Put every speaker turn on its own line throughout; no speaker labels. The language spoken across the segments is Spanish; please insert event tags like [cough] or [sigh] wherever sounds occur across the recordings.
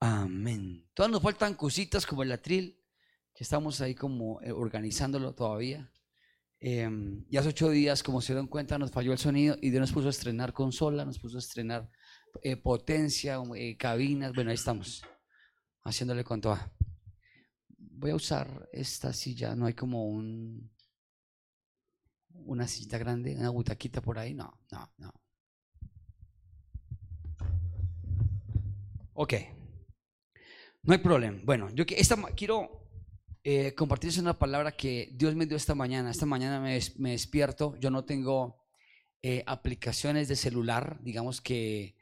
Amén. Todavía nos faltan cositas como el atril, que estamos ahí como eh, organizándolo todavía. Em, ya hace ocho días, como se dan cuenta, nos falló el sonido y Dios nos puso a estrenar consola, nos puso a estrenar eh, potencia, eh, cabinas. Bueno, ahí estamos, haciéndole con toda. Voy a usar esta silla, no hay como un una silla grande, una butaquita por ahí. No, no, no. Ok. No hay problema. Bueno, yo esta, quiero eh, compartirles una palabra que Dios me dio esta mañana. Esta mañana me, despierto. Yo no tengo eh, aplicaciones de celular, digamos que,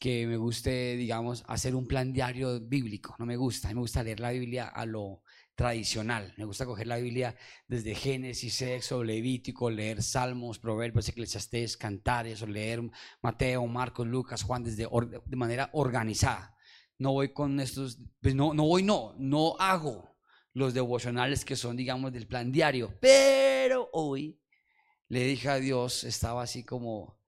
que me guste, digamos, hacer un plan diario bíblico. No me gusta. A mí me gusta leer la Biblia a lo tradicional. Me gusta coger la Biblia desde Génesis, Éxodo, Levítico, leer Salmos, Proverbios, Eclesiastés, Cantares, o leer Mateo, Marcos, Lucas, Juan, desde de manera organizada. No voy con estos, pues no, no voy, no, no hago los devocionales que son, digamos, del plan diario. Pero hoy le dije a Dios, estaba así como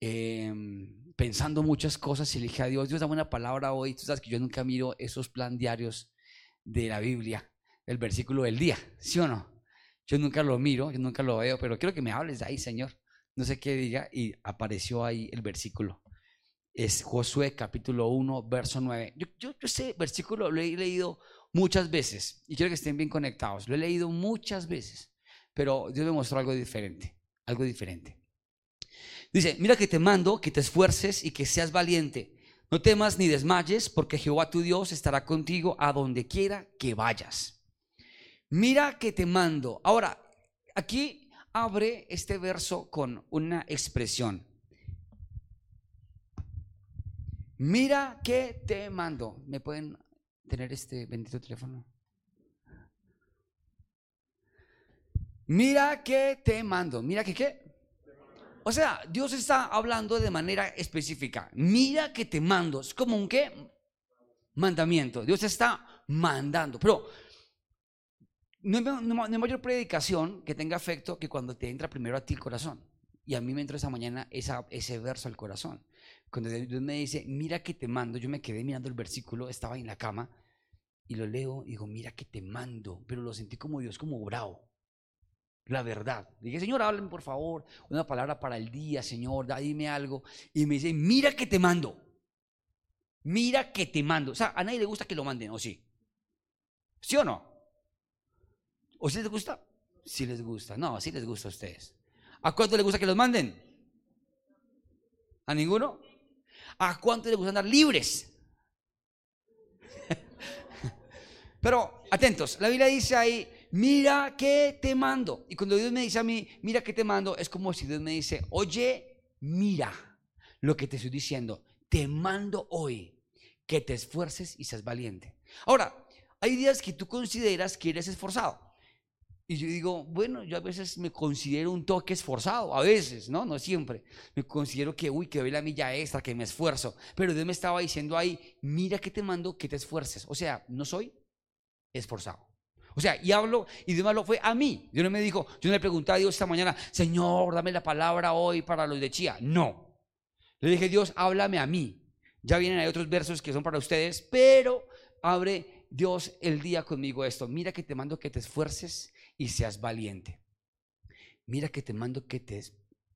em, pensando muchas cosas y le dije a Dios, Dios, dame una palabra hoy. Tú sabes que yo nunca miro esos plan diarios de la Biblia el versículo del día, ¿sí o no? Yo nunca lo miro, yo nunca lo veo, pero quiero que me hables de ahí, Señor. No sé qué diga, y apareció ahí el versículo. Es Josué capítulo 1, verso 9. Yo, yo, yo versículo lo he leído muchas veces y quiero que estén bien conectados. Lo he leído muchas veces, pero Dios me mostró algo diferente, algo diferente. Dice, mira que te mando que te esfuerces y que seas valiente. No temas ni desmayes, porque Jehová tu Dios estará contigo a donde quiera que vayas. Mira que te mando. Ahora, aquí abre este verso con una expresión. Mira que te mando. ¿Me pueden tener este bendito teléfono? Mira que te mando. Mira que qué. O sea, Dios está hablando de manera específica. Mira que te mando. Es como un qué? Mandamiento. Dios está mandando. Pero no hay, mayor predicación que tenga efecto que cuando te entra primero a ti el corazón. Y a mí me entró esa mañana ese verso al corazón. Cuando Dios me dice, mira que te mando, yo me quedé mirando el versículo, estaba en la cama y lo leo y digo, mira que te mando, pero lo sentí como Dios, como bravo. La verdad. Dije, Señor, háblame por favor, una palabra para el día, Señor, dime algo. Y me dice, mira que te mando. Mira que te mando. O sea, a nadie le gusta que lo manden, ¿o sí? ¿Sí o no? ¿O si les gusta? Si les gusta. No, si les gusta a ustedes. ¿A cuánto les gusta que los manden? ¿A ninguno? ¿A cuánto les gusta andar libres? [laughs] Pero atentos, la Biblia dice ahí, mira que te mando. Y cuando Dios me dice a mí, mira que te mando, es como si Dios me dice, oye, mira lo que te estoy diciendo. Te mando hoy que te esfuerces y seas valiente. Ahora, hay días que tú consideras que eres esforzado. Y yo digo, bueno, yo a veces me considero un toque esforzado, a veces, ¿no? No siempre. Me considero que, uy, que doy la milla extra, que me esfuerzo. Pero Dios me estaba diciendo ahí, mira que te mando que te esfuerces. O sea, no soy esforzado. O sea, y hablo, y Dios me habló, fue a mí. Dios no me dijo, yo no le pregunté a Dios esta mañana, Señor, dame la palabra hoy para los de Chía. No. Le dije, Dios, háblame a mí. Ya vienen hay otros versos que son para ustedes, pero abre Dios el día conmigo esto. Mira que te mando que te esfuerces y seas valiente. Mira que te mando que te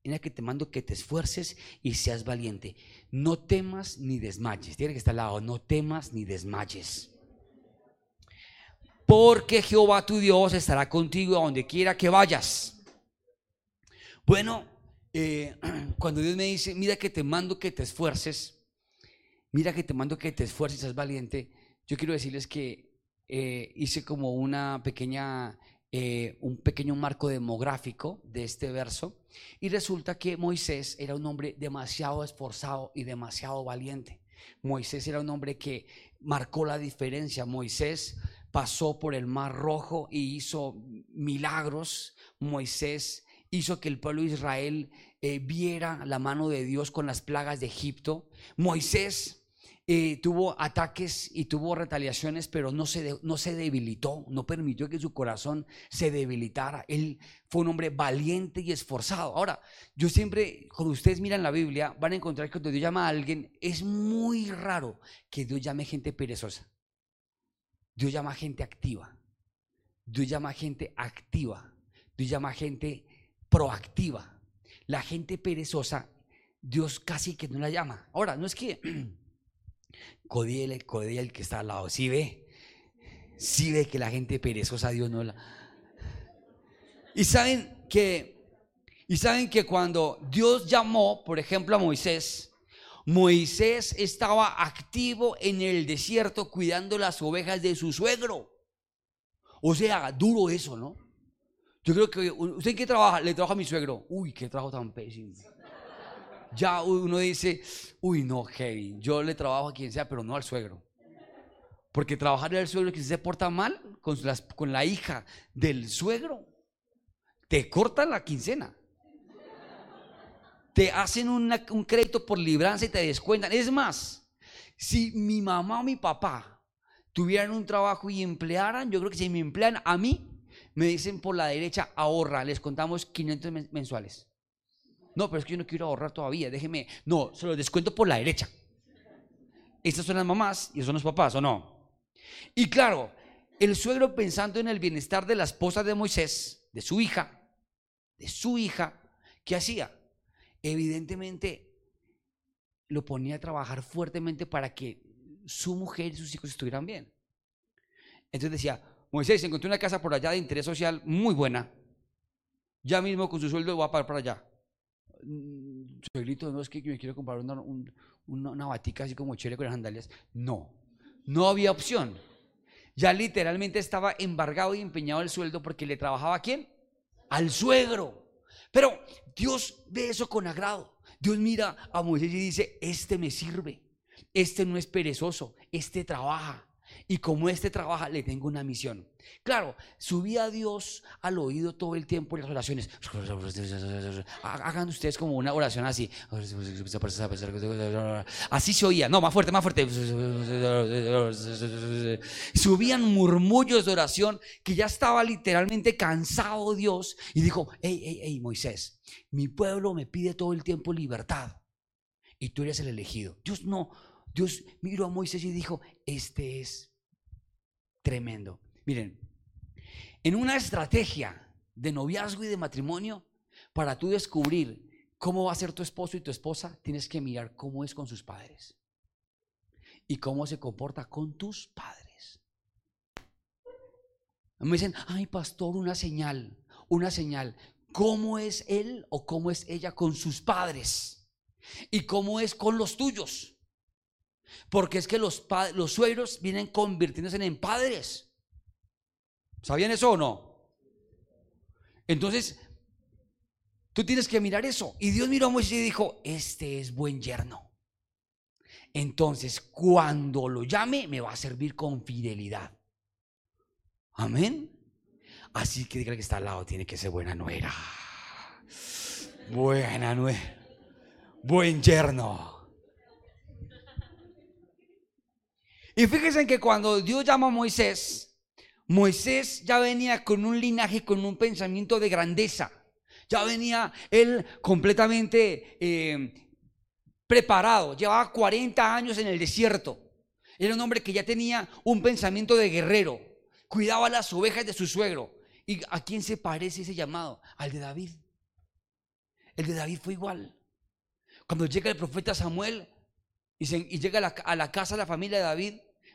Mira que te mando que te esfuerces y seas valiente. No temas ni desmayes. Tiene que estar al lado. No temas ni desmayes. Porque Jehová tu Dios estará contigo a donde quiera que vayas. Bueno, eh, [clears throat] cuando Dios me dice, mira que te mando que te esfuerces, mira que te mando que te esfuerces y seas valiente, yo quiero decirles que eh, hice como una pequeña eh, un pequeño marco demográfico de este verso y resulta que Moisés era un hombre demasiado esforzado y demasiado valiente. Moisés era un hombre que marcó la diferencia. Moisés pasó por el mar rojo y hizo milagros. Moisés hizo que el pueblo de Israel eh, viera la mano de Dios con las plagas de Egipto. Moisés eh, tuvo ataques y tuvo retaliaciones, pero no se, no se debilitó, no permitió que su corazón se debilitara. Él fue un hombre valiente y esforzado. Ahora, yo siempre, cuando ustedes miran la Biblia, van a encontrar que cuando Dios llama a alguien, es muy raro que Dios llame gente perezosa. Dios llama gente activa. Dios llama gente activa. Dios llama gente proactiva. La gente perezosa, Dios casi que no la llama. Ahora, no es que [clears throat] Codiel, el que está al lado, si ve, si ve que la gente perezosa Dios no la... Y saben que, y saben que cuando Dios llamó, por ejemplo, a Moisés, Moisés estaba activo en el desierto cuidando las ovejas de su suegro. O sea, duro eso, ¿no? Yo creo que, ¿usted qué trabaja? Le trabaja a mi suegro. Uy, qué trabajo tan pésimo ya uno dice, uy, no, Kevin, yo le trabajo a quien sea, pero no al suegro. Porque trabajar al suegro que se porta mal con la hija del suegro, te cortan la quincena. Te hacen un crédito por libranza y te descuentan. Es más, si mi mamá o mi papá tuvieran un trabajo y emplearan, yo creo que si me emplean a mí, me dicen por la derecha, ahorra, les contamos 500 mensuales. No, pero es que yo no quiero ahorrar todavía, déjeme. No, se lo descuento por la derecha. Estas son las mamás y esos son los papás, ¿o no? Y claro, el suegro pensando en el bienestar de la esposa de Moisés, de su hija, de su hija, ¿qué hacía? Evidentemente lo ponía a trabajar fuertemente para que su mujer y sus hijos estuvieran bien. Entonces decía, Moisés, encontré una casa por allá de interés social muy buena. Ya mismo con su sueldo va para allá. Mm, suegrito, no es que me quiero comprar una, una, batica así como chévere con las sandalias. No, no había opción. Ya literalmente estaba embargado y empeñado el sueldo porque le trabajaba a quién? Al suegro. Pero Dios ve eso con agrado. Dios mira a Moisés y dice, este me sirve, este no es perezoso, este trabaja. Y como este trabaja, le tengo una misión. Claro, subía a Dios al oído todo el tiempo en las oraciones. Hagan ustedes como una oración así. Así se oía. No, más fuerte, más fuerte. Subían murmullos de oración que ya estaba literalmente cansado Dios. Y dijo, hey, hey, hey, Moisés, mi pueblo me pide todo el tiempo libertad. Y tú eres el elegido. Dios no, Dios miró a Moisés y dijo, este es tremendo. Miren, en una estrategia de noviazgo y de matrimonio, para tú descubrir cómo va a ser tu esposo y tu esposa, tienes que mirar cómo es con sus padres y cómo se comporta con tus padres. Me dicen, ay pastor, una señal, una señal. ¿Cómo es él o cómo es ella con sus padres? ¿Y cómo es con los tuyos? Porque es que los, los suegros vienen convirtiéndose en padres. ¿Sabían eso o no? Entonces, tú tienes que mirar eso. Y Dios miró a Moisés y dijo, este es buen yerno. Entonces, cuando lo llame, me va a servir con fidelidad. Amén. Así que diga que está al lado, tiene que ser buena nuera. Buena nuera. Buen yerno. Y fíjense que cuando Dios llama a Moisés, Moisés ya venía con un linaje, con un pensamiento de grandeza. Ya venía él completamente eh, preparado. Llevaba 40 años en el desierto. Era un hombre que ya tenía un pensamiento de guerrero. Cuidaba las ovejas de su suegro. ¿Y a quién se parece ese llamado? Al de David. El de David fue igual. Cuando llega el profeta Samuel y, llega a la, a la, casa de la familia de David,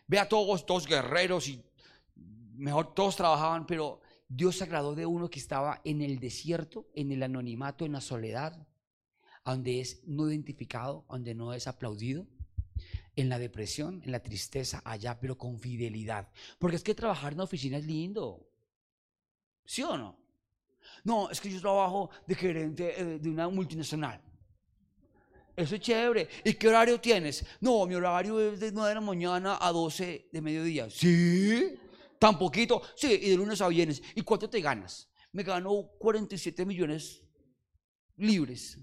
Ve a todos, todos guerreros y mejor todos trabajaban, pero Dios se agradó de uno que estaba en el desierto, en el anonimato, en la soledad, donde es no identificado, donde no es aplaudido, en la depresión, en la tristeza, allá, pero con fidelidad. Porque es que trabajar en la oficina es lindo. ¿Sí o no? No, es que yo trabajo de gerente eh, de una multinacional. Eso es chévere. ¿Y qué horario tienes? No, mi horario es de 9 de la mañana a 12 de mediodía. ¿Sí? ¿Tan poquito? Sí, y de lunes a viernes. ¿Y cuánto te ganas? Me gano 47 millones libres.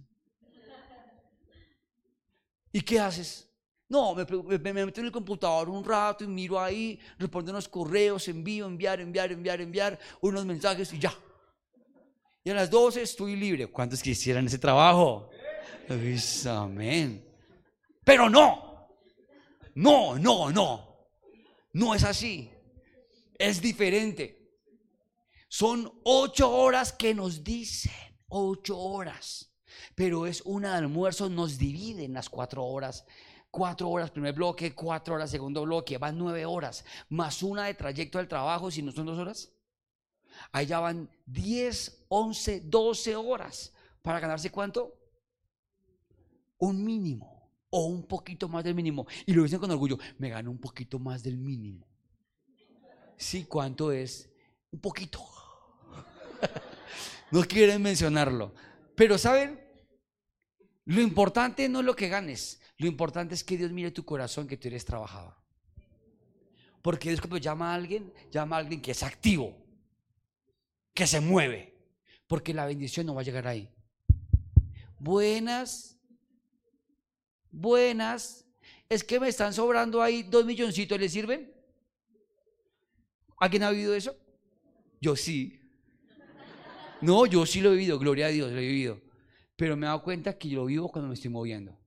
¿Y qué haces? No, me, meto en el computador un rato y miro ahí, respondo unos correos, envío, enviar, enviar, enviar, enviar, unos mensajes y ya. Y a las 12 estoy libre. ¿Cuántos quisieran ese trabajo? Amén. Pero no, no, no, no. No es así. Es diferente. Son ocho horas que nos dicen, ocho horas. Pero es una de almuerzo, nos dividen las cuatro horas cuatro horas primer bloque, cuatro horas segundo bloque, van nueve horas, más una de trayecto al trabajo, si no son dos horas. Allá van diez, once, doce horas para ganarse cuánto? Un mínimo o un poquito más del mínimo. Y lo dicen con orgullo, me gano un poquito más del mínimo. Sí, ¿cuánto es? Un poquito. [laughs] no quieren mencionarlo. Pero ¿saben? Lo importante no es lo que ganes, lo importante es que Dios mire tu corazón, que tú eres trabajador. Porque Dios cuando llama a alguien, llama a alguien que es activo, que se mueve. Porque la bendición no va a llegar ahí. Buenas, buenas. Es que me están sobrando ahí dos milloncitos, ¿le sirven? ¿Alguien ha vivido eso? Yo sí. No, yo sí lo he vivido, gloria a Dios, lo he vivido. Pero me he dado cuenta que yo lo vivo cuando me estoy moviendo.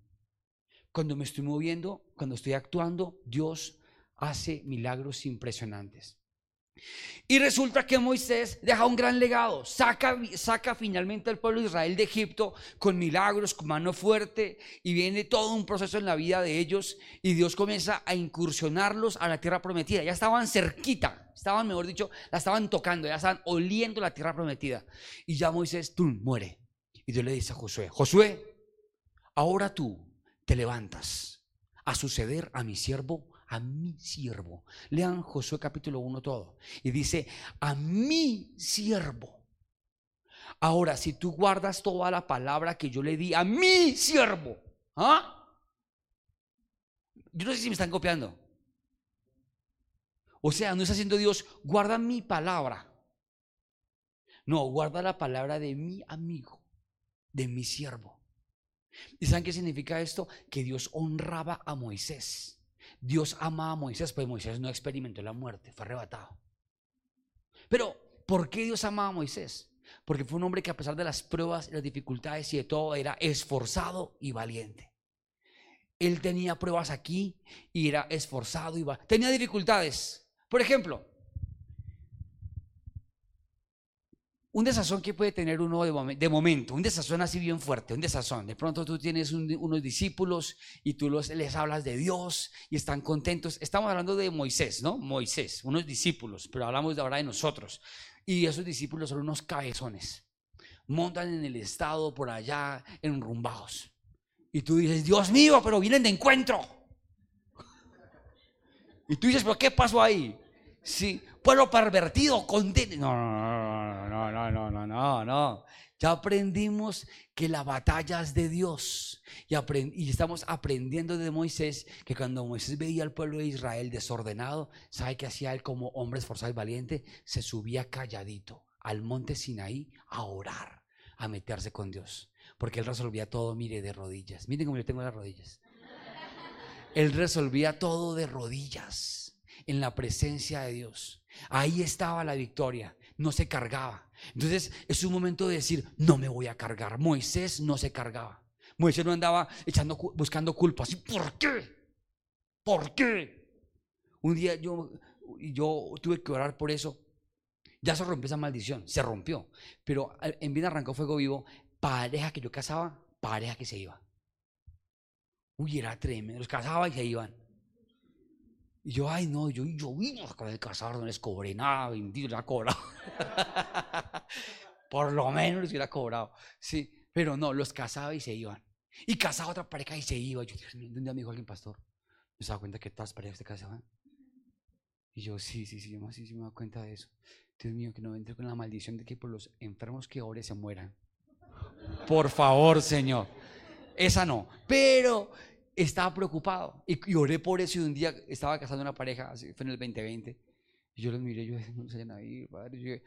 Cuando me estoy moviendo, cuando estoy actuando, Dios hace milagros impresionantes. Y resulta que Moisés deja un gran legado, saca, saca finalmente al pueblo de Israel de Egipto con milagros, con mano fuerte, y viene todo un proceso en la vida de ellos, y Dios comienza a incursionarlos a la tierra prometida. Ya estaban cerquita, estaban, mejor dicho, la estaban tocando, ya estaban oliendo la tierra prometida. Y ya Moisés, tú, muere. Y Dios le dice a Josué, Josué, ahora tú te levantas a suceder a mi siervo, a mi siervo. Lean Josué capítulo 1 todo. Y dice, a mi siervo. Ahora, si tú guardas toda la palabra que yo le di a mi siervo, ¿ah? Yo no sé si me están copiando. O sea, no está haciendo Dios, guarda mi palabra. No, guarda la palabra de mi amigo, de mi siervo. ¿Y saben qué significa esto? Que Dios honraba a Moisés. Dios amaba a Moisés, pues Moisés no experimentó la muerte, fue arrebatado. Pero, ¿por qué Dios amaba a Moisés? Porque fue un hombre que a pesar de las pruebas, las dificultades y de todo, era esforzado y valiente. Él tenía pruebas aquí y era esforzado y valiente. Tenía dificultades. Por ejemplo, un desazón que puede tener uno de, momento, un desazón así bien fuerte, un desazón. De pronto tú tienes unos discípulos y tú les hablas de Dios y están contentos. Estamos hablando de Moisés, ¿no? Moisés, unos discípulos, pero hablamos de ahora de nosotros. Y esos discípulos son unos cabezones. Montan en el estado por allá, enrumbados. Y tú dices, Dios mío, pero vienen de encuentro. Y tú dices, pero ¿qué pasó ahí? Sí, pueblo pervertido, contento. No, no, no, no, no, no, no. Ya aprendimos que la batalla es de Dios. Y, y, estamos aprendiendo de Moisés que cuando Moisés veía al pueblo de Israel desordenado, ¿sabe qué hacía él como hombre esforzado y valiente? Se subía calladito al monte Sinaí a orar, a meterse con Dios. Porque él resolvía todo, mire, de rodillas. Miren cómo yo tengo las rodillas. Él resolvía todo de rodillas en la presencia de Dios. Ahí estaba la victoria, no se cargaba. Entonces es un momento de decir, no me voy a cargar. Moisés no se cargaba. Moisés no andaba echando, buscando culpas. ¿Por qué? ¿Por qué? Un día yo, yo tuve que orar por eso. Ya se rompió esa maldición, se rompió. Pero en vida arrancó fuego vivo, pareja que yo casaba, pareja que se iba. Uy, era tremendo. Los casaba y se iban. Y yo, ay, no, yo, yo vine a casar, no les cobré nada, bendito, ha cobrado. [laughs] Por lo menos les hubiera cobrado. Sí, pero no, los casaba y se iban. Y casaba otra pareja y se iba. Yo, un día me dijo alguien, pastor, ¿me se da cuenta que todas parejas se casaban? Y yo, sí, sí, sí, yo sí, sí me da cuenta de eso. Dios mío, que no entre con la maldición de que por los enfermos que ore se mueran. Por favor, Señor. Esa no. Pero estaba preocupado y, oré por eso y un día estaba casando una pareja, fue en el 2020, y yo los miré, yo [laughs] no sé nadie, padre,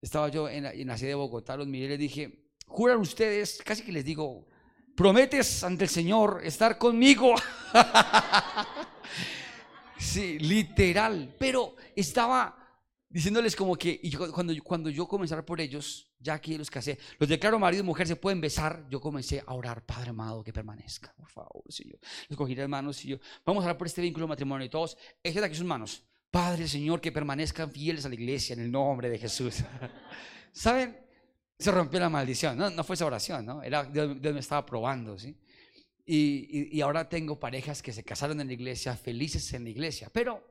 estaba yo en la, en la, sede de Bogotá, los miré y les dije, juran ustedes, casi que les digo, ¿prometes ante el Señor estar conmigo? [laughs] sí, literal. Pero estaba diciéndoles como que, y cuando, cuando yo comencé a orar por ellos, ya que los casé, los declaro marido y mujer, se pueden besar, yo comencé a orar, Padre amado, que permanezca, por favor, Señor. Los cogí las manos y yo, vamos a orar por este vínculo matrimonio y todos, de aquí sus manos. Padre, Señor, que permanezcan fieles a la iglesia en el nombre de Jesús. [laughs] ¿Saben? Se rompió la maldición. No, no fue esa oración, ¿no? Era, Dios, me estaba probando, ¿sí? Y, y, ahora tengo parejas que se casaron en la iglesia, felices en la iglesia. Pero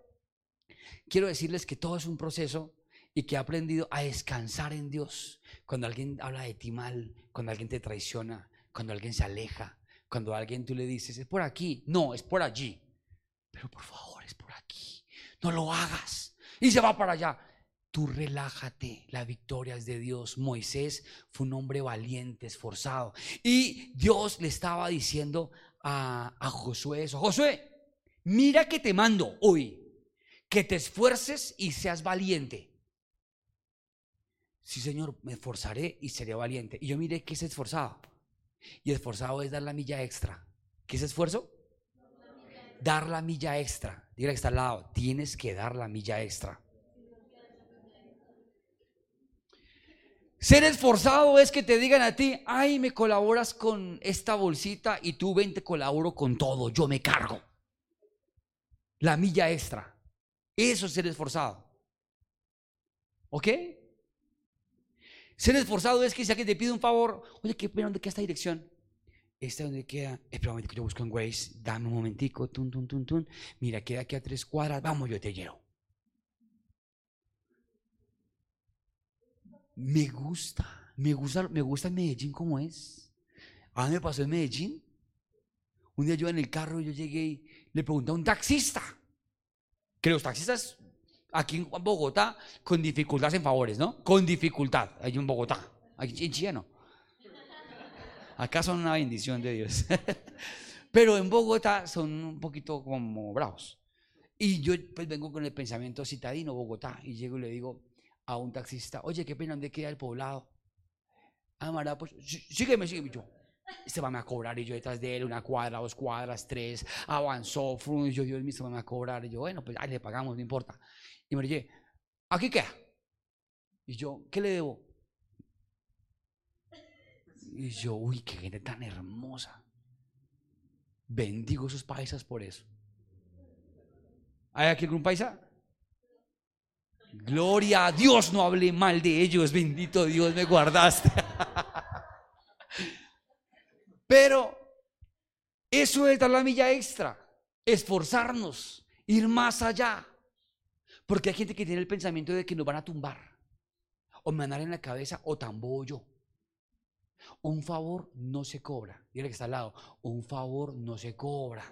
quiero decirles que todo es un proceso y que he aprendido a descansar en Dios. Cuando alguien habla de ti mal, cuando alguien te traiciona, cuando alguien se aleja, cuando alguien tú le dices, es por aquí, no, es por allí. Pero por favor, es por aquí no lo hagas. Y se va para allá. Tú relájate, la victoria es de Dios. Moisés fue un hombre valiente, esforzado. Y Dios le estaba diciendo a, a Josué eso. Josué, mira que te mando hoy, que te esfuerces y seas valiente. Sí, Señor, me esforzaré y seré valiente. Y yo miré que es esforzado. Y esforzado es dar la milla extra. ¿Qué es esfuerzo? dar la milla extra. Dile que está al lado, tienes que dar la milla extra. Ser esforzado es que te digan a ti, ay, me colaboras con esta bolsita y tú ven, te colaboro con todo, yo me cargo. La milla extra. Eso es ser esforzado. ¿Ok? Ser esforzado es que si alguien te pide un favor, oye, ¿qué, ¿dónde queda esta dirección? ¿Esta donde queda? Espera un momentico, yo busco en Waze. Dame un momentico. Tun, tun, tun, tun. Mira, queda aquí a tres cuadras. Vamos, yo te llevo. Me gusta. Me gusta, me gusta Medellín como es. A mí me pasó en Medellín. Un día yo en el carro, yo llegué y le pregunté a un taxista. Que los taxistas aquí en Bogotá con dificultad en favores, ¿no? Con dificultad. Hay en Bogotá. Aquí en Chile no. Acá son una bendición de Dios. [laughs] Pero en Bogotá son un poquito como bravos. Y yo pues vengo con el pensamiento citadino, Bogotá, y llego y le digo a un taxista, oye, qué pena, ¿dónde queda el poblado? Ah, pues sígueme, sígueme. Yo, este va a cobrar y yo detrás de él, una cuadra, dos cuadras, tres, avanzó, y yo, Dios mío, se va a cobrar. Y yo, bueno, pues ahí le pagamos, no importa. Y me dije, aquí queda. Y yo, ¿qué le debo? Y yo, uy, qué gente tan hermosa. Bendigo esos paisas por eso. ¿Hay aquí algún paisa? Gloria a Dios, no hablé mal de ellos, bendito Dios, me guardaste. [laughs] Pero eso es dar la milla extra, esforzarnos, ir más allá. Porque hay gente que tiene el pensamiento de que nos van a tumbar, o me van a dar en la cabeza, o tambo yo. Un favor no se cobra. Dile que está al lado. Un favor no se cobra.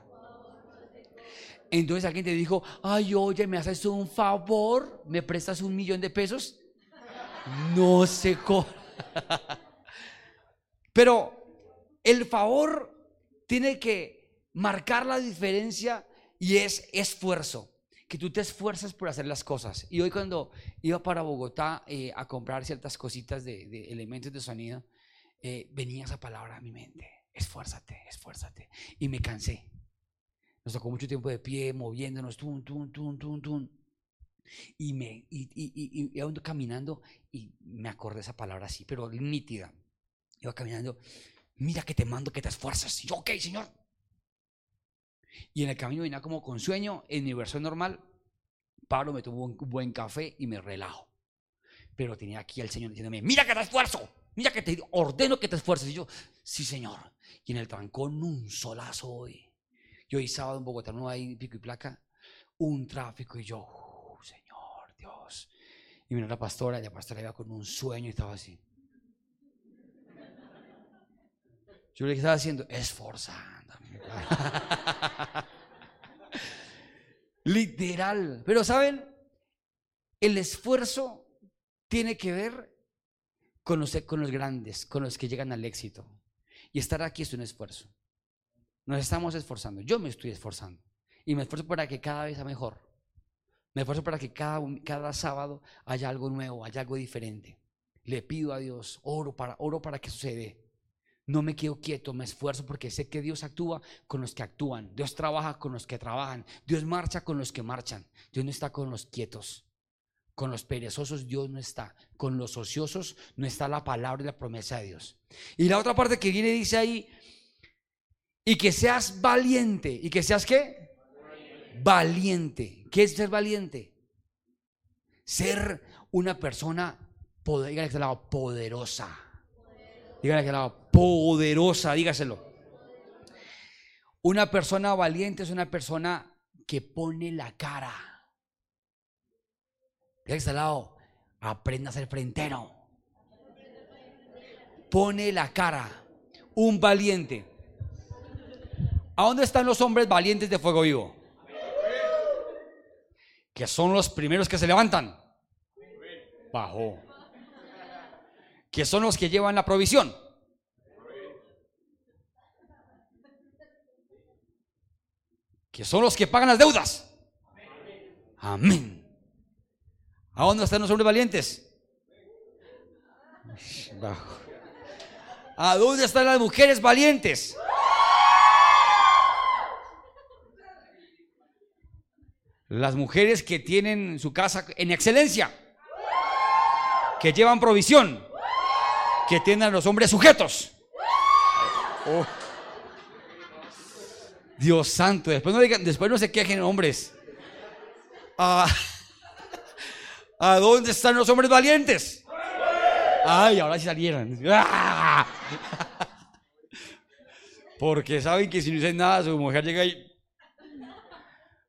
Entonces alguien te dijo, ay, oye, ¿me haces un favor? ¿Me prestas un millón de pesos? No se cobra. [laughs] Pero el favor tiene que marcar la diferencia y es esfuerzo. Que tú te esfuerzas por hacer las cosas. Y hoy cuando iba para Bogotá eh, a comprar ciertas cositas de, de elementos de sonido, eh, venía esa palabra a mi mente. Esfuérzate, esfuérzate. Y me cansé. Nos tocó mucho tiempo de pie, moviéndonos, tun, tun, tun, tun, tun. Y me, y, y, y, y caminando y me acordé esa palabra así, pero nítida. Iba caminando, mira que te mando que te esfuerzas. Y yo, ok, Señor. Y en el camino venía como con sueño, en mi versión normal, paro, me tomo un buen café y me relajo. Pero tenía aquí al Señor diciéndome, mira que te esfuerzo. Mira que te ordeno que te esfuerces. Y yo, sí, Señor. Y en el trancón un solazo hoy. Yo hoy sábado en Bogotá no hay pico y placa. Un tráfico y yo, uh, Señor, Dios. Y vino la pastora y la pastora iba con un sueño y estaba así. Yo le estaba haciendo, esforzándome. [laughs] Literal. Pero ¿saben? El esfuerzo tiene que ver con los, con los grandes, con los que llegan al éxito. Y estar aquí es un esfuerzo. Nos estamos esforzando. Yo me estoy esforzando. Y me esfuerzo para que cada vez sea mejor. Me esfuerzo para que cada, cada sábado haya algo nuevo, haya algo diferente. Le pido a Dios, oro para, oro para que sucede. No me quedo quieto, me esfuerzo porque sé que Dios actúa con los que actúan, Dios trabaja con los que trabajan, Dios marcha con los que marchan, Dios no está con los quietos. Con los perezosos Dios no está. Con los ociosos no está la palabra y la promesa de Dios. Y la otra parte que viene dice ahí, y que seas valiente. ¿Y que seas qué? Valiente. ¿Qué es ser valiente? Ser una persona poderosa. Dígale que lado, poderosa, dígaselo. Una persona valiente es una persona que pone la cara. Dígale que lado, aprenda a ser frentero. Pone la cara. Un valiente. ¿A dónde están los hombres valientes de fuego vivo? Que son los primeros que se levantan. Bajo que son los que llevan la provisión. Que son los que pagan las deudas. Amén. ¿A dónde están los hombres valientes? ¿A dónde están las mujeres valientes? Las mujeres que tienen su casa en excelencia, que llevan provisión, que tienen a los hombres sujetos. Oh. Dios santo, después no, digan, después no se quejen hombres. Ah, [laughs] ¿A dónde están los hombres valientes? Ay, ahora sí salieron. [laughs] Porque saben que si no dicen nada, su mujer llega y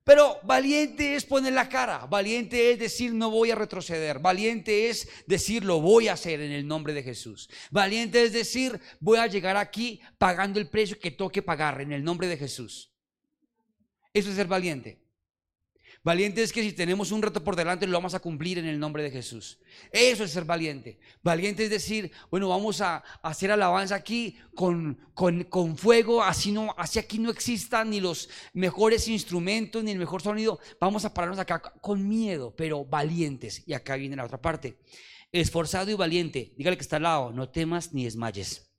pero valiente es poner la cara, valiente es decir no voy a retroceder, valiente es decir lo voy a hacer en el nombre de Jesús, valiente es decir voy a llegar aquí pagando el precio que toque pagar en el nombre de Jesús. Eso es ser valiente. Valiente es que si tenemos un reto por delante lo vamos a cumplir en el nombre de Jesús. Eso es ser valiente. Valiente es decir, bueno, vamos a hacer alabanza aquí con, con, fuego, así, no, así aquí no existan ni los mejores instrumentos ni el mejor sonido. Vamos a pararnos acá con miedo, pero valientes. Y acá viene la otra parte. Esforzado y valiente. Dígale que está al lado, no temas ni desmayes.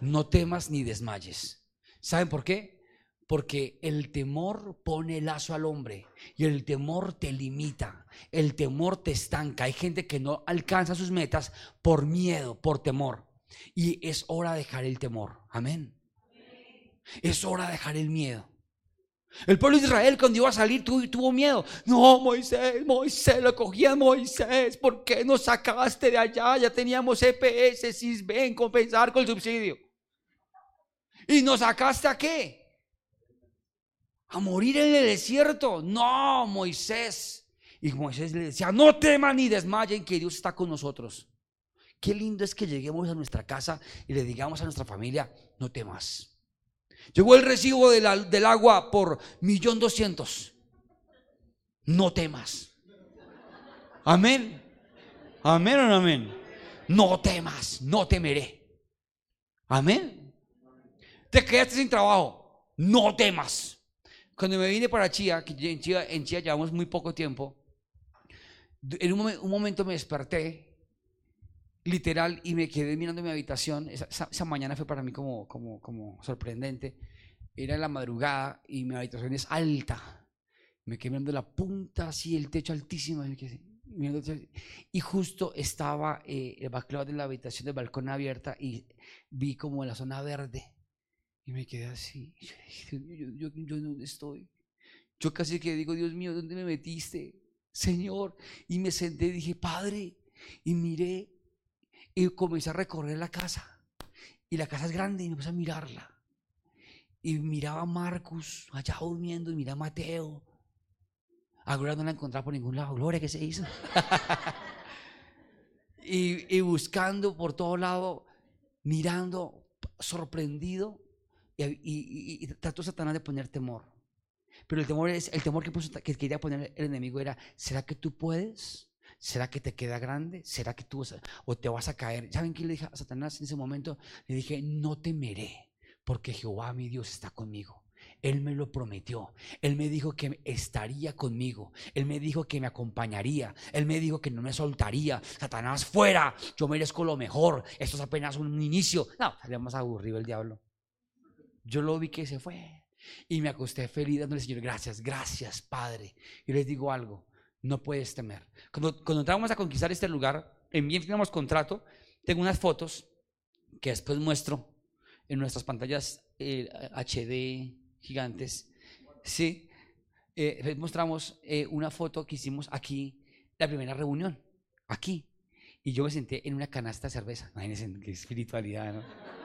No temas ni desmayes. ¿Saben por qué? Porque el temor pone lazo al hombre y el temor te limita, el temor te estanca. Hay gente que no alcanza sus metas por miedo, por temor. Y es hora de dejar el temor. Amén. Es hora de dejar el miedo. El pueblo de Israel cuando iba a salir tuvo, miedo. No, Moisés, Moisés, lo cogía Moisés. ¿Por qué nos sacaste de allá? Ya teníamos EPS, SISBEN, compensar con el subsidio. ¿Y nos sacaste a qué? A morir en el desierto. No, Moisés. Y Moisés le decía, no teman ni desmayen que Dios está con nosotros. Qué lindo es que lleguemos a nuestra casa y le digamos a nuestra familia, no temas. Llegó el recibo del agua por millón doscientos. No temas. Amén. Amén o no amén. No temas, no temeré. Amén. Te quedaste sin trabajo. No temas. Cuando me vine para Chía, que en Chía, en Chía llevamos muy poco tiempo, en un, momento me desperté, literal, y me quedé mirando mi habitación. Esa, mañana fue para mí como, como, como sorprendente. Era la madrugada y mi habitación es alta. Me quedé mirando la punta así, el techo altísimo. Y justo estaba eh, el backlog de la habitación del balcón abierta y vi como la zona verde y me quedé así. Yo, yo, yo, ¿dónde estoy? Yo casi que digo, Dios mío, ¿dónde me metiste? Señor. Y me senté y dije, Padre. Y miré y comencé a recorrer la casa. Y la casa es grande y me puse a mirarla. Y miraba a Marcus allá durmiendo y miraba a Mateo. A Gloria no la encontraba por ningún lado. Gloria, ¿qué se hizo? [laughs] y, y buscando por todo lado, mirando, sorprendido y, trató Satanás de poner temor. Pero el temor es el temor que, quería poner el enemigo era, ¿será que tú puedes? ¿Será que te queda grande? ¿Será que tú o te vas a caer? ¿Saben qué le dije a Satanás en ese momento? Le dije, no temeré, porque Jehová mi Dios está conmigo. Él me lo prometió. Él me dijo que estaría conmigo. Él me dijo que me acompañaría. Él me dijo que no me soltaría. Satanás fuera. Yo merezco lo mejor. Esto es apenas un inicio. No, estaría más aburrido el diablo. Yo lo vi que se fue. Y me acosté feliz dándole, Señor, gracias, gracias, Padre. Y les digo algo, no puedes temer. Cuando, cuando entramos a conquistar este lugar, en bien firmamos contrato, tengo unas fotos que después muestro en nuestras pantallas HD eh, gigantes. Sí, eh, mostramos eh, una foto que hicimos aquí, la primera reunión, aquí. Y yo me senté en una canasta de cerveza. Imagínense qué espiritualidad, ¿no?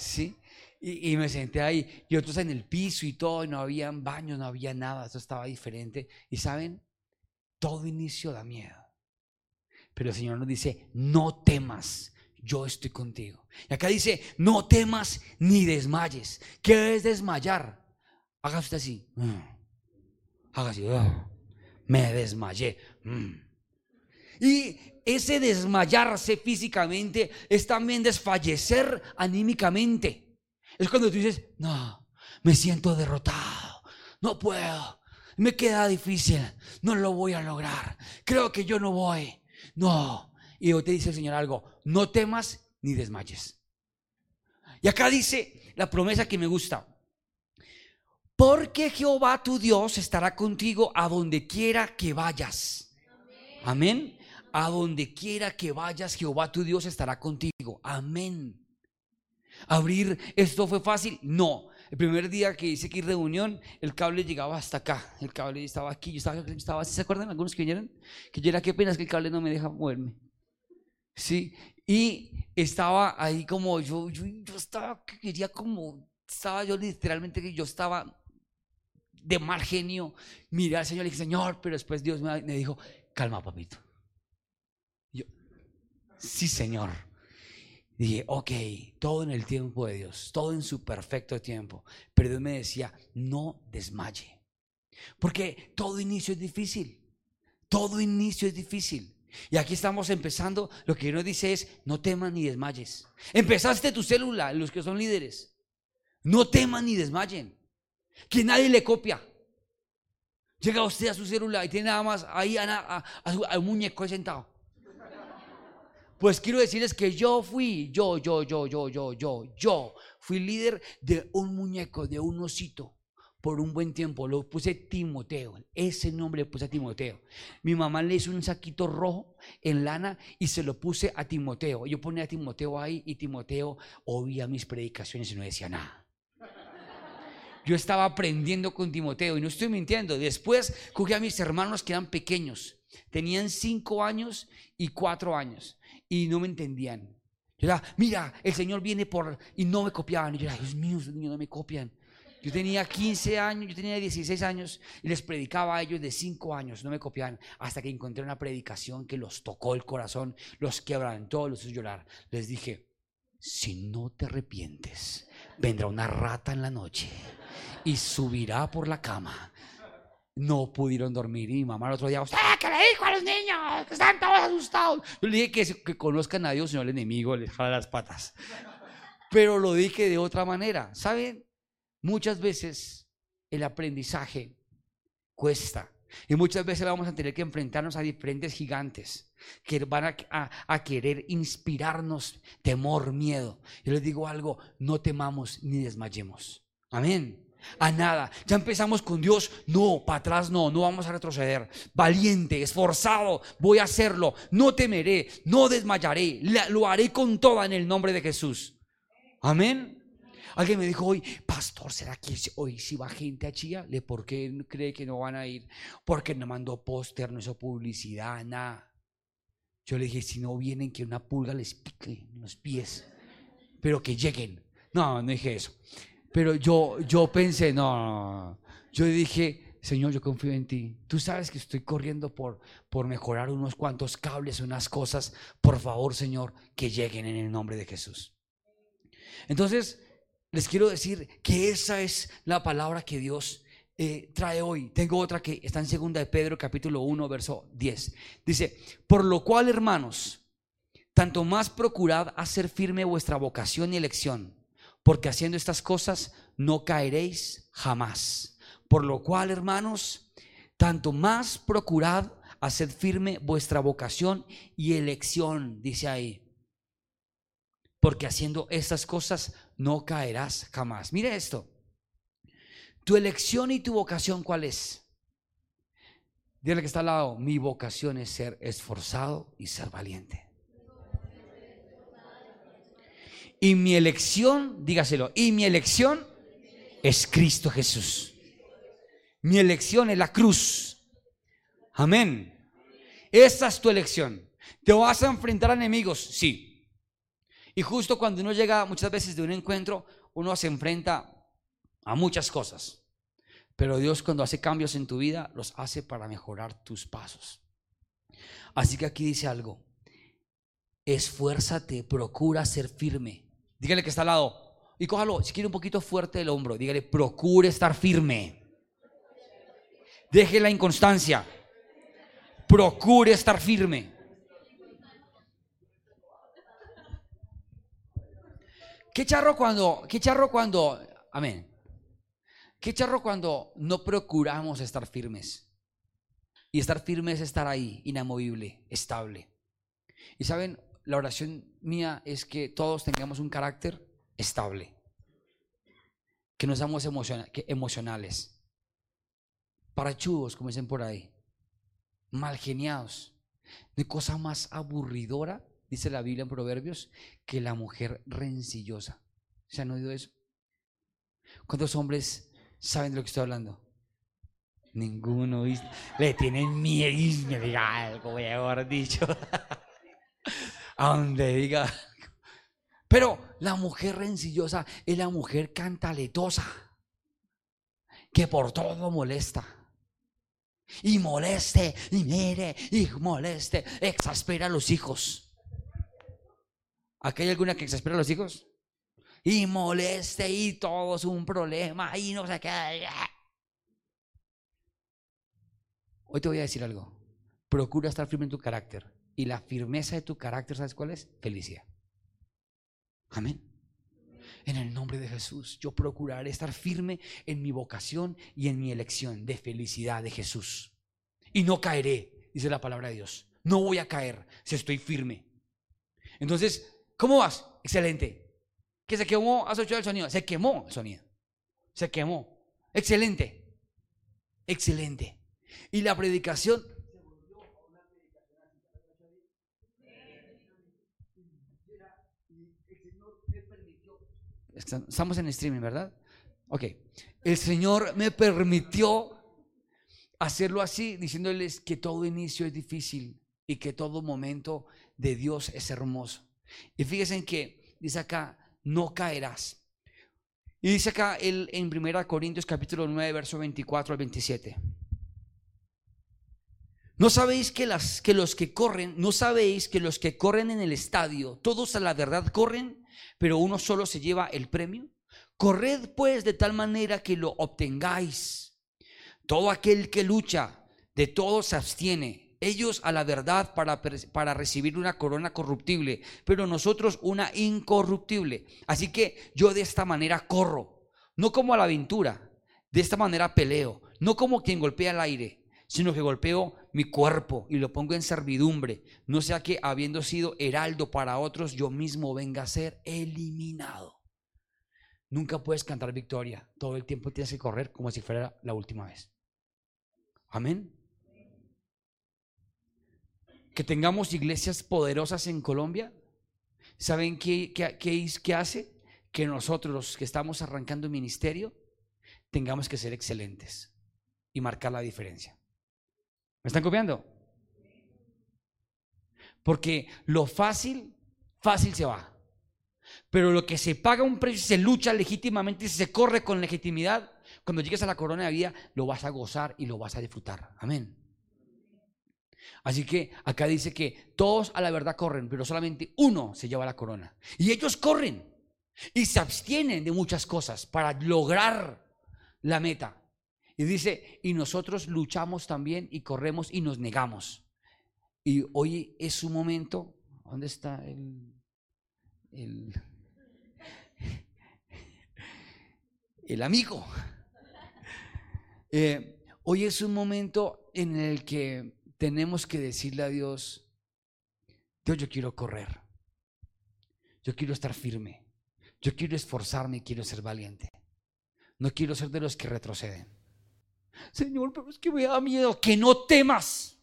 Sí. Y, me senté ahí, y otros en el piso y todo, y no había baños, no había nada, eso estaba diferente. Y saben, todo inicio da miedo. Pero el Señor nos dice, no temas, yo estoy contigo. Y acá dice, no temas ni desmayes. ¿Qué es desmayar? Haga usted así. Mm. Haga así. Ah. Me desmayé. Y ese desmayarse físicamente es también desfallecer anímicamente. Es cuando tú dices, no, me siento derrotado, no puedo, me queda difícil, no lo voy a lograr, creo que yo no voy. No. Y hoy te dice el Señor algo, no temas ni desmayes. Y acá dice la promesa que me gusta. Porque Jehová tu Dios estará contigo a donde quiera que vayas. Amén. A donde quiera que vayas, Jehová tu Dios estará contigo. Amén. Abrir esto fue fácil. No. El primer día que hice aquí reunión, el cable llegaba hasta acá. El cable estaba aquí. Yo estaba, estaba. ¿Se acuerdan algunos que vinieron? Que yo era qué pena es que el cable no me deja moverme. Sí. Y estaba ahí como yo, yo, yo estaba, quería como, estaba yo literalmente que yo estaba de mal genio. Miré al Señor y dije, Señor, pero después Dios me dijo, calma, papito. Sí, Señor. Dije, ok, todo en el tiempo de Dios, todo en su perfecto tiempo. Pero Dios me decía, no desmaye. Porque todo inicio es difícil. Todo inicio es difícil. Y aquí estamos empezando. Lo que nos dice es, no temas ni desmayes. Empezaste tu célula, los que son líderes. No teman ni desmayen. Que nadie le copia. Llega usted a su célula y tiene nada más ahí a, un muñeco sentado. Pues quiero decirles que yo fui, yo, yo, yo, yo, yo, yo, yo, fui líder de un muñeco, de un osito, por un buen tiempo. Lo puse Timoteo, ese nombre le puse a Timoteo. Mi mamá le hizo un saquito rojo en lana y se lo puse a Timoteo. Yo ponía a Timoteo ahí y Timoteo oía mis predicaciones y no decía nada. Yo estaba aprendiendo con Timoteo y no estoy mintiendo. Después cogí a mis hermanos que eran pequeños. Tenían cinco años y cuatro años y no me entendían. Yo era, mira, el Señor viene por... Y no me copiaban. Y yo era, Dios mío, esos niños no me copian. Yo tenía 15 años, yo tenía 16 años y les predicaba a ellos de 5 años, no me copiaban, hasta que encontré una predicación que los tocó el corazón, los quebrantó, los hizo llorar. Les dije, si no te arrepientes, vendrá una rata en la noche y subirá por la cama no pudieron dormir. Y mi mamá el otro día, ¿usted qué le dijo a los niños? Que están todos asustados. Yo le dije que, conozcan a Dios, sino al enemigo les jala las patas. Pero lo dije de otra manera. ¿Saben? Muchas veces el aprendizaje cuesta. Y muchas veces vamos a tener que enfrentarnos a diferentes gigantes que van a, a, querer inspirarnos temor, miedo. Yo les digo algo, no temamos ni desmayemos. Amén a nada. Ya empezamos con Dios, no, para atrás no, no vamos a retroceder. Valiente, esforzado, voy a hacerlo, no temeré, no desmayaré, lo haré con toda en el nombre de Jesús. Amén. Alguien me dijo hoy, pastor, ¿será que hoy si va gente a Chía? ¿Por qué cree que no van a ir? Porque no mandó póster, no hizo publicidad, nada. Yo le dije, si no vienen, que una pulga les pique en los pies, pero que lleguen. No, no dije eso. Pero yo, yo pensé, no, yo dije, Señor, yo confío en ti. Tú sabes que estoy corriendo por, por mejorar unos cuantos cables, unas cosas. Por favor, Señor, que lleguen en el nombre de Jesús. Entonces, les quiero decir que esa es la palabra que Dios eh, trae hoy. Tengo otra que está en segunda de Pedro, capítulo 1, verso 10. Dice, por lo cual, hermanos, tanto más procurad hacer firme vuestra vocación y elección porque haciendo estas cosas no caeréis jamás. Por lo cual, hermanos, tanto más procurad hacer firme vuestra vocación y elección, dice ahí. Porque haciendo estas cosas no caerás jamás. Mire esto. Tu elección y tu vocación, ¿cuál es? Dile que está al lado, mi vocación es ser esforzado y ser valiente. Y mi elección, dígaselo, y mi elección es Cristo Jesús. Mi elección es la cruz. Amén. Esa es tu elección. ¿Te vas a enfrentar a enemigos? Sí. Y justo cuando uno llega muchas veces de un encuentro, uno se enfrenta a muchas cosas. Pero Dios cuando hace cambios en tu vida, los hace para mejorar tus pasos. Así que aquí dice algo. Esfuérzate, procura ser firme. Dígale que está al lado. Y cójalo, si quiere un poquito fuerte el hombro, dígale, procure estar firme. Deje la inconstancia. Procure estar firme. ¿Qué charro cuando, qué charro cuando, amén? Qué charro cuando no procuramos estar firmes. Y estar firme es estar ahí, inamovible, estable. Y saben, la oración mía es que todos tengamos un carácter estable. Que no seamos emocionales. Parachudos, como dicen por ahí. Mal geniados. No cosa más aburridora, dice la Biblia en Proverbios, que la mujer rencillosa. ¿Se han oído eso? ¿Cuántos hombres saben de lo que estoy hablando? Ninguno. Le tienen miedo me diga algo, haber dicho. [laughs] a donde diga. Pero la mujer rencillosa es la mujer cantaletosa, que por todo molesta. Y moleste, y mire, y moleste, exaspera a los hijos. ¿Aquí hay alguna que exaspera a los hijos? Y moleste, y todo es un problema, y no sé qué. Hoy te voy a decir algo. Procura estar firme en tu carácter. Y la firmeza de tu carácter, ¿sabes cuál es? Felicidad. Amén. En el nombre de Jesús, yo procuraré estar firme en mi vocación y en mi elección de felicidad de Jesús. Y no caeré, dice la palabra de Dios. No voy a caer si estoy firme. Entonces, ¿cómo vas? Excelente. Que se quemó, has oído el sonido. Se quemó el sonido. Se quemó. Excelente. Excelente. Y la predicación Estamos en streaming, ¿verdad? Ok. El Señor me permitió hacerlo así, diciéndoles que todo inicio es difícil y que todo momento de Dios es hermoso. Y fíjense que dice acá, no caerás. Y dice acá el, en 1 Corintios capítulo 9, verso 24 al 27. ¿No sabéis que, las, que los que corren, no sabéis que los que corren en el estadio, todos a la verdad corren, pero uno solo se lleva el premio. Corred pues de tal manera que lo obtengáis. Todo aquel que lucha, de todo se abstiene. Ellos a la verdad para, para recibir una corona corruptible, pero nosotros una incorruptible. Así que yo de esta manera corro, no como a la aventura, de esta manera peleo, no como quien golpea el aire, sino que golpeo mi cuerpo y lo pongo en servidumbre, no sea que habiendo sido heraldo para otros, yo mismo venga a ser eliminado. Nunca puedes cantar victoria, todo el tiempo tienes que correr como si fuera la última vez. Amén. Que tengamos iglesias poderosas en Colombia. ¿Saben qué, qué, qué hace? Que nosotros los que estamos arrancando ministerio tengamos que ser excelentes y marcar la diferencia. ¿Me están copiando? Porque lo fácil, fácil se va. Pero lo que se paga un precio, se lucha legítimamente, se corre con legitimidad, cuando llegues a la corona de vida, lo vas a gozar y lo vas a disfrutar. Amén. Así que acá dice que todos a la verdad corren, pero solamente uno se lleva la corona. Y ellos corren y se abstienen de muchas cosas para lograr la meta. Y dice, y nosotros luchamos también y corremos y nos negamos. Y hoy es su momento. ¿Dónde está el... [laughs] el amigo. Eh, hoy es un momento en el que tenemos que decirle a Dios, Dios, yo quiero correr. Yo quiero estar firme. Yo quiero esforzarme y quiero ser valiente. No quiero ser de los que retroceden. Señor, pero es que me da miedo. Que no temas.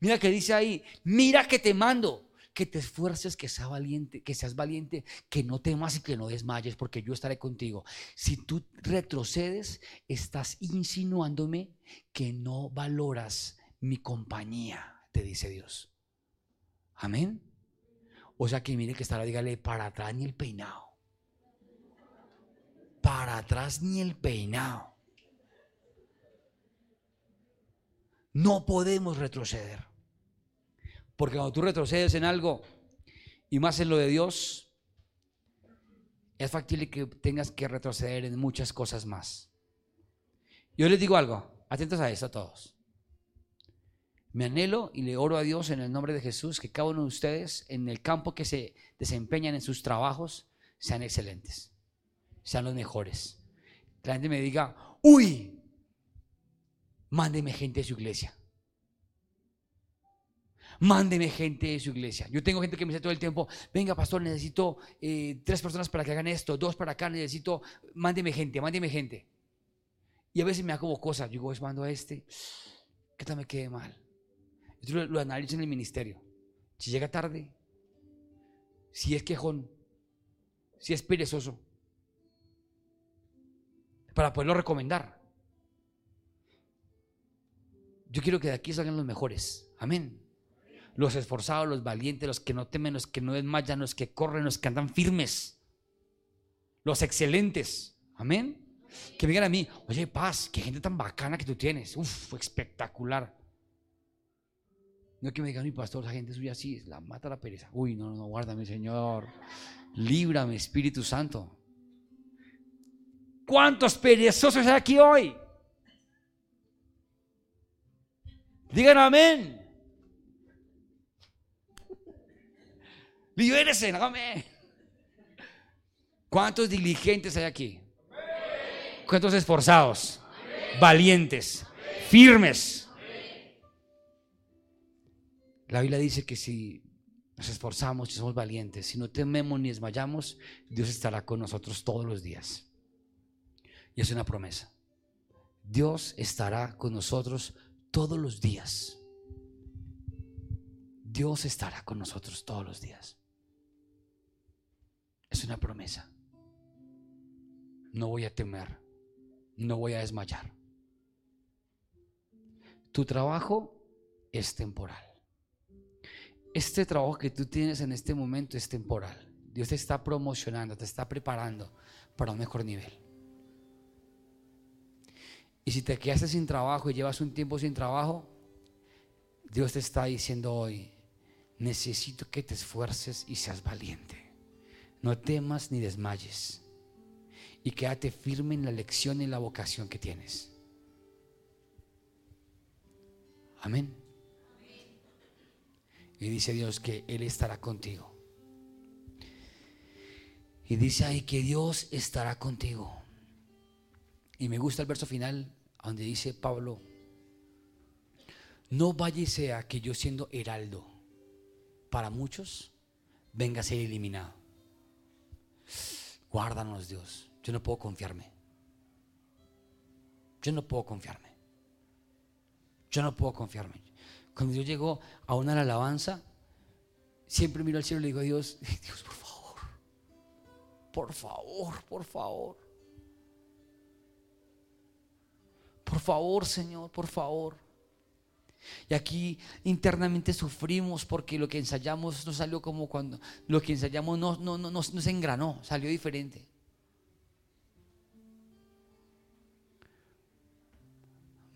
Mira que dice ahí, mira que te mando, que te esfuerces, que seas valiente, que seas valiente, que no temas y que no desmayes, porque yo estaré contigo. Si tú retrocedes, estás insinuándome que no valoras mi compañía, te dice Dios. Amén. O sea que mire que estará, dígale, para atrás ni el peinado. Para atrás ni el peinado. No podemos retroceder. Porque cuando tú retrocedes en algo, y más en lo de Dios, es factible que tengas que retroceder en muchas cosas más. Yo les digo algo, atentos a esto todos. Me anhelo y le oro a Dios en el nombre de Jesús que cada uno de ustedes en el campo que se desempeñan en sus trabajos sean excelentes, sean los mejores. La gente me diga, uy, mándeme gente de su iglesia. Mándeme gente de su iglesia. Yo tengo gente que me dice todo el tiempo, venga pastor, necesito eh, tres personas para que hagan esto, dos para acá, necesito, mándeme gente, mándeme gente. Y a veces me hago cosas, yo digo, es mando a este, que tal me quede mal. Yo lo, analizo en el ministerio. Si llega tarde, si es quejón, si es perezoso, para poderlo recomendar. Yo quiero que de aquí salgan los mejores. Amén. Los esforzados, los valientes, los que no temen, los que no desmayan, los que corren, los que andan firmes. Los excelentes. Amén. Que me digan a mí, oye, paz, qué gente tan bacana que tú tienes. Uf, espectacular. No que me digan, mi pastor, la gente suya así, la mata la pereza. Uy, no, no, guárdame, Señor. Líbrame, Espíritu Santo. ¿Cuántos perezosos hay aquí hoy? Digan amén. Libérese, amén. ¿Cuántos diligentes hay aquí? ¿Cuántos esforzados? Valientes, firmes la Biblia dice que si nos esforzamos y somos valientes, si no tememos ni desmayamos, Dios estará con nosotros todos los días. Y es una promesa. Dios estará con nosotros todos los días. Dios estará con nosotros todos los días. Es una promesa. No voy a temer, no voy a desmayar. Tu trabajo es temporal este trabajo que tú tienes en este momento es temporal. Dios te está promocionando, te está preparando para un mejor nivel. Y si te quedaste sin trabajo y llevas un tiempo sin trabajo, Dios te está diciendo hoy, necesito que te esfuerces y seas valiente. No temas ni desmayes. Y quédate firme en la lección y la vocación que tienes. Amén. Y dice Dios que Él estará contigo. Y dice ahí que Dios estará contigo. Y me gusta el verso final donde dice Pablo, no vaya sea que yo siendo heraldo para muchos venga a ser eliminado. Guárdanos Dios. Yo no puedo confiarme. Yo no puedo confiarme. Yo no puedo confiarme. Cuando yo llego a una alabanza, siempre miro al cielo y le digo a Dios, Dios, por favor, por favor, por favor. Por favor, Señor, por favor. Y aquí internamente sufrimos porque lo que ensayamos no salió como cuando lo que ensayamos no, no, no, no, se engranó, salió diferente.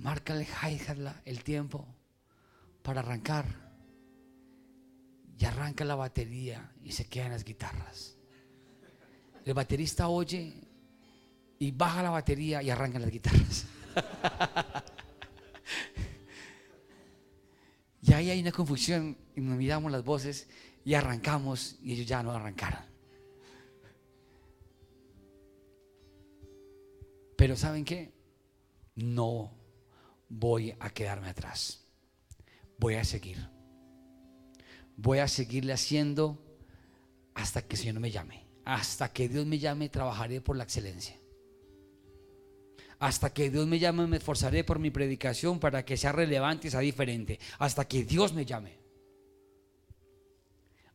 Márcale el tiempo para arrancar. Y arranca la batería y se quedan las guitarras. El baterista oye y baja la batería y arrancan las guitarras. [laughs] y ahí hay una confusión y nos miramos las voces y arrancamos y ellos ya no arrancaron. Pero ¿saben qué? No voy a quedarme atrás. Voy a seguir. Voy a seguirle haciendo hasta que el Señor me llame. Hasta que Dios me llame, trabajaré por la excelencia. Hasta que Dios me llame, me esforzaré por mi predicación para que sea relevante y sea diferente. Hasta que Dios me llame.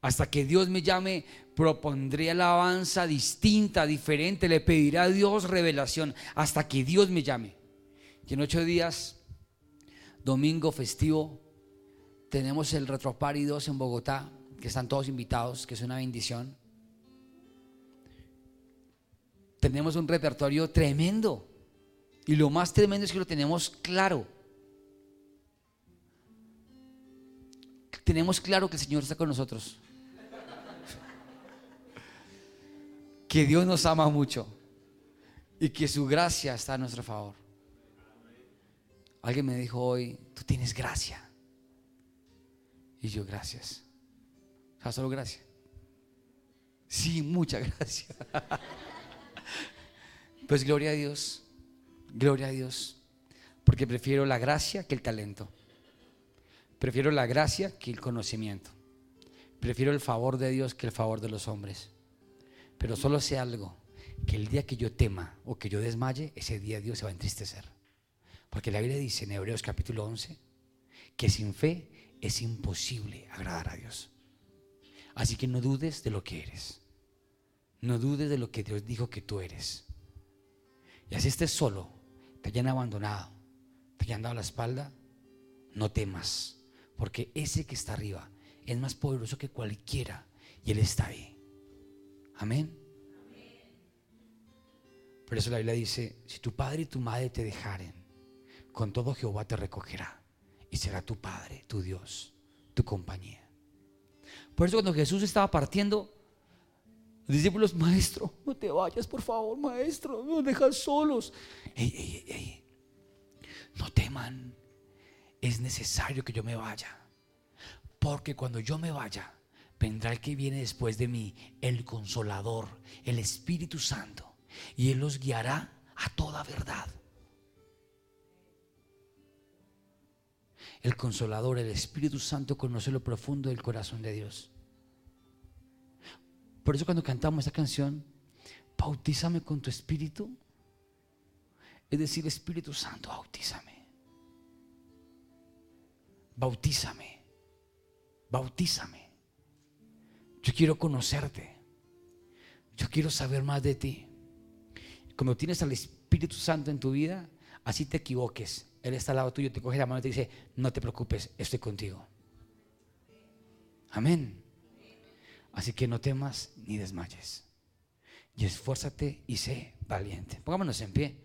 Hasta que Dios me llame, propondré alabanza distinta, diferente. Le pediré a Dios revelación hasta que Dios me llame. Y en ocho días, domingo festivo, tenemos el Retropari 2 en Bogotá, que están todos invitados, que es una bendición. Tenemos un repertorio tremendo. Y lo más tremendo es que lo tenemos claro. Tenemos claro que el Señor está con nosotros. Que Dios nos ama mucho. Y que su gracia está a nuestro favor. Alguien me dijo hoy, tú tienes gracia. Y yo, gracias. O solo gracia. Sí, mucha [laughs] gracia. Pues gloria a Dios. Gloria a Dios. Porque prefiero la gracia que el talento. Prefiero la gracia que el conocimiento. Prefiero el favor de Dios que el favor de los hombres. Pero solo sé algo, que el día que yo tema o que yo desmaye, ese día Dios se va a entristecer. Porque la Biblia dice en Hebreos capítulo 11 que sin fe es imposible agradar a Dios. Así que no dudes de lo que eres. No dudes de lo que Dios dijo que tú eres. Y así estés solo, te hayan abandonado, te hayan dado la espalda, no temas, porque ese que está arriba es más poderoso que cualquiera y Él está ahí. Amén. Por eso la Biblia dice, si tu padre y tu madre te dejaren, con todo Jehová te recogerá y será tu Padre, tu Dios, tu compañía. Por eso cuando Jesús estaba partiendo, los discípulos, maestro, no te vayas, por favor, maestro, no nos dejas solos. no teman, es necesario que yo me vaya. Porque cuando yo me vaya, vendrá el que viene después de mí, el consolador, el Espíritu Santo, y Él los guiará a toda verdad. El consolador, el Espíritu Santo conoce lo profundo del corazón de Dios. Por eso cuando cantamos esta canción, bautízame con tu Espíritu, es decir, Espíritu Santo, bautízame. Bautízame. Bautízame. Yo quiero conocerte. Yo quiero saber más de ti. Como tienes al Espíritu Santo en tu vida, así te equivoques. Él está al lado tuyo, te coge la mano y te dice, no te preocupes, estoy contigo. Amén. Así que no temas ni desmayes. Y esfuérzate y sé valiente. Pongámonos en pie.